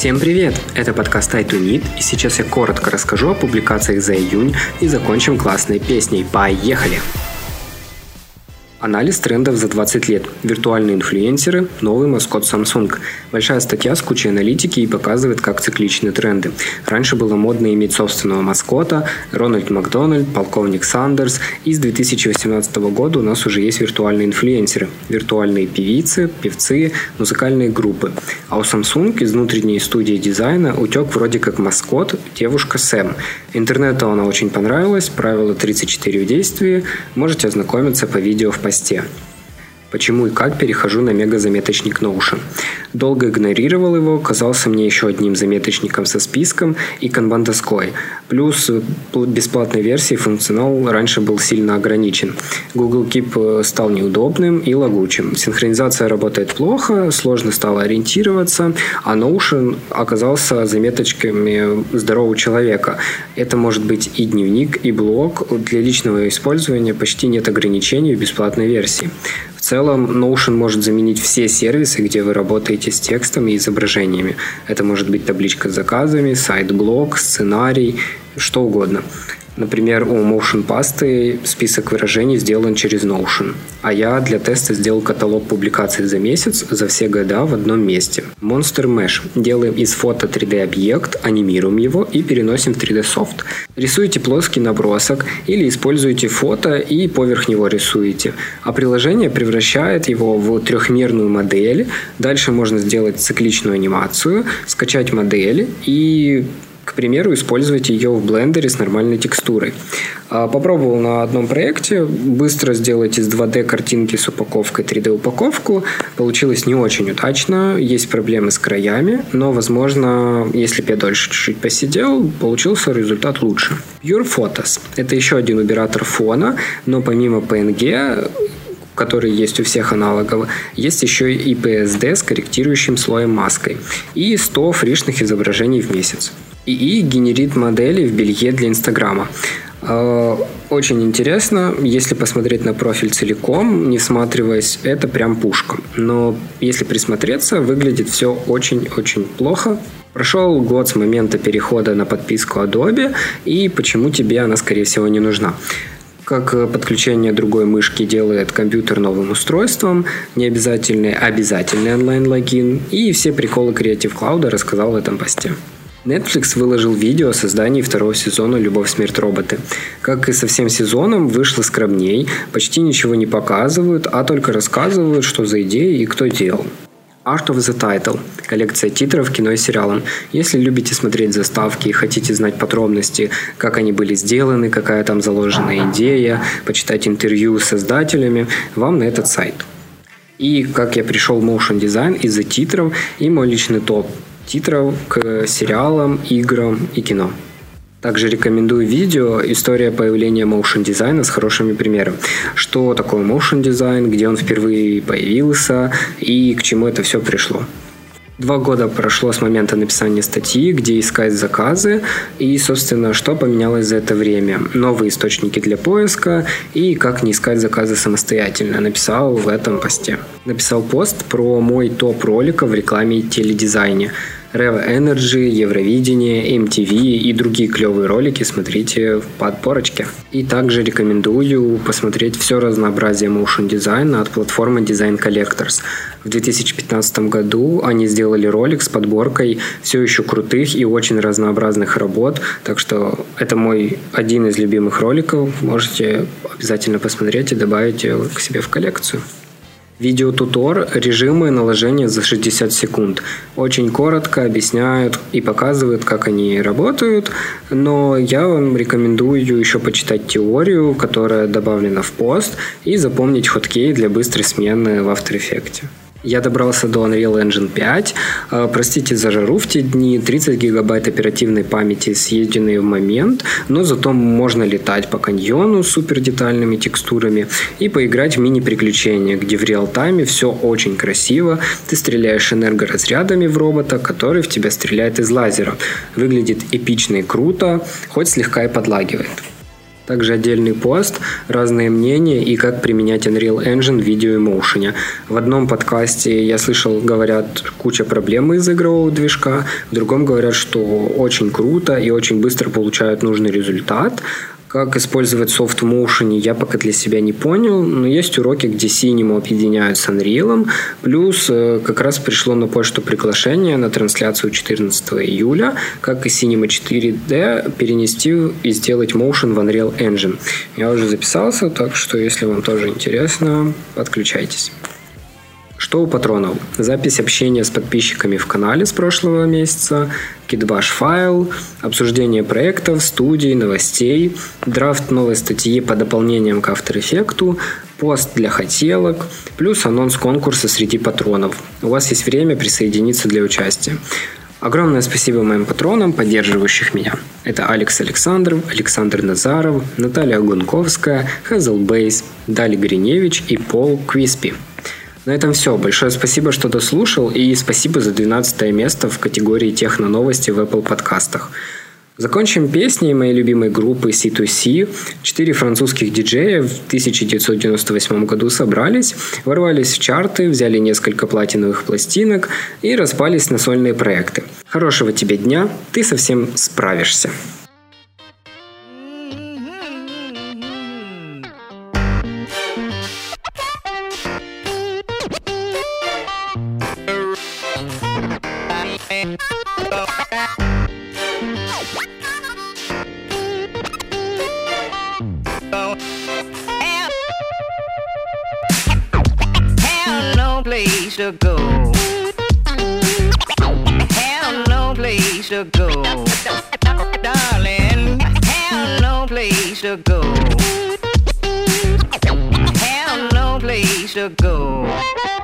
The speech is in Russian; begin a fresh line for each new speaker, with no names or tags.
Всем привет! Это подкаст iTunes, и сейчас я коротко расскажу о публикациях за июнь и закончим классной песней. Поехали! Анализ трендов за 20 лет. Виртуальные инфлюенсеры. Новый маскот Samsung. Большая статья с кучей аналитики и показывает, как цикличны тренды. Раньше было модно иметь собственного маскота. Рональд Макдональд, полковник Сандерс. И с 2018 года у нас уже есть виртуальные инфлюенсеры. Виртуальные певицы, певцы, музыкальные группы. А у Samsung из внутренней студии дизайна утек вроде как маскот девушка Сэм. Интернету она очень понравилась. Правило 34 в действии. Можете ознакомиться по видео в посте. Почему и как перехожу на мегазаметочник Notion. Долго игнорировал его, казался мне еще одним заметочником со списком и канбан-доской. Плюс бесплатной версии функционал раньше был сильно ограничен. Google Keep э, стал неудобным и лагучим. Синхронизация работает плохо, сложно стало ориентироваться, а Notion оказался заметочками здорового человека. Это может быть и дневник, и блог. Для личного использования почти нет ограничений в бесплатной версии. Целом, Notion может заменить все сервисы, где вы работаете с текстом и изображениями. Это может быть табличка с заказами, сайт-блог, сценарий, что угодно. Например, у Motion пасты список выражений сделан через Notion, а я для теста сделал каталог публикаций за месяц за все года в одном месте. Monster Mesh. Делаем из фото 3D-объект, анимируем его и переносим в 3D-софт. Рисуете плоский набросок или используете фото и поверх него рисуете. А приложение превращает его в трехмерную модель. Дальше можно сделать цикличную анимацию, скачать модель и к примеру, использовать ее в блендере с нормальной текстурой. А, попробовал на одном проекте быстро сделать из 2D картинки с упаковкой 3D упаковку. Получилось не очень удачно, есть проблемы с краями, но, возможно, если бы я дольше чуть-чуть посидел, получился результат лучше. Pure Photos – это еще один убиратор фона, но помимо PNG который есть у всех аналогов, есть еще и PSD с корректирующим слоем маской и 100 фришных изображений в месяц. ИИ генерит модели в белье для Инстаграма. А, очень интересно, если посмотреть на профиль целиком, не всматриваясь, это прям пушка. Но если присмотреться, выглядит все очень-очень плохо. Прошел год с момента перехода на подписку Adobe, и почему тебе она, скорее всего, не нужна как подключение другой мышки делает компьютер новым устройством, необязательный, обязательный онлайн-логин и все приколы Creative Cloud рассказал в этом посте. Netflix выложил видео о создании второго сезона «Любовь, смерть, роботы». Как и со всем сезоном, вышло скромней, почти ничего не показывают, а только рассказывают, что за идеи и кто делал. Art of the Title – коллекция титров кино и сериалам. Если любите смотреть заставки и хотите знать подробности, как они были сделаны, какая там заложена идея, почитать интервью с создателями, вам на этот сайт. И как я пришел в Motion Design из-за титров и мой личный топ титров к сериалам, играм и кино. Также рекомендую видео «История появления motion дизайна» с хорошими примерами. Что такое motion дизайн, где он впервые появился и к чему это все пришло. Два года прошло с момента написания статьи, где искать заказы и, собственно, что поменялось за это время. Новые источники для поиска и как не искать заказы самостоятельно. Написал в этом посте. Написал пост про мой топ роликов в рекламе и теледизайне. Rev Energy, Евровидение, MTV и другие клевые ролики смотрите в подпорочке. И также рекомендую посмотреть все разнообразие motion дизайна от платформы Design Collectors. В 2015 году они сделали ролик с подборкой все еще крутых и очень разнообразных работ, так что это мой один из любимых роликов. Можете обязательно посмотреть и добавить к себе в коллекцию. Видеотутор – режимы наложения за 60 секунд. Очень коротко объясняют и показывают, как они работают, но я вам рекомендую еще почитать теорию, которая добавлена в пост, и запомнить хоткей для быстрой смены в After Effects. Я добрался до Unreal Engine 5. А, простите за жару в те дни. 30 гигабайт оперативной памяти, съеденные в момент, но зато можно летать по каньону с супер детальными текстурами и поиграть в мини-приключения, где в реал-тайме все очень красиво. Ты стреляешь энергоразрядами в робота, который в тебя стреляет из лазера. Выглядит эпично и круто, хоть слегка и подлагивает. Также отдельный пост, разные мнения и как применять Unreal Engine в видео и В одном подкасте я слышал, говорят, куча проблем из игрового движка, в другом говорят, что очень круто и очень быстро получают нужный результат. Как использовать софт Motion я пока для себя не понял, но есть уроки, где Cinema объединяют с Unreal. Плюс э, как раз пришло на почту приглашение на трансляцию 14 июля, как и Cinema 4D перенести и сделать Motion в Unreal Engine. Я уже записался, так что если вам тоже интересно, подключайтесь. Что у патронов? Запись общения с подписчиками в канале с прошлого месяца, китбаш файл, обсуждение проектов, студий, новостей, драфт новой статьи по дополнениям к After Effects, пост для хотелок, плюс анонс конкурса среди патронов. У вас есть время присоединиться для участия. Огромное спасибо моим патронам, поддерживающих меня. Это Алекс Александров, Александр Назаров, Наталья Гунковская, Хазл Бейс, Дали Гриневич и Пол Квиспи. На этом все. Большое спасибо, что дослушал, и спасибо за 12 место в категории техно-новости в Apple подкастах. Закончим песней моей любимой группы C2C. Четыре французских диджея в 1998 году собрались, ворвались в чарты, взяли несколько платиновых пластинок и распались на сольные проекты. Хорошего тебе дня, ты совсем справишься. To go. Have no place to go. Darling, have no place to go. Have no place to go.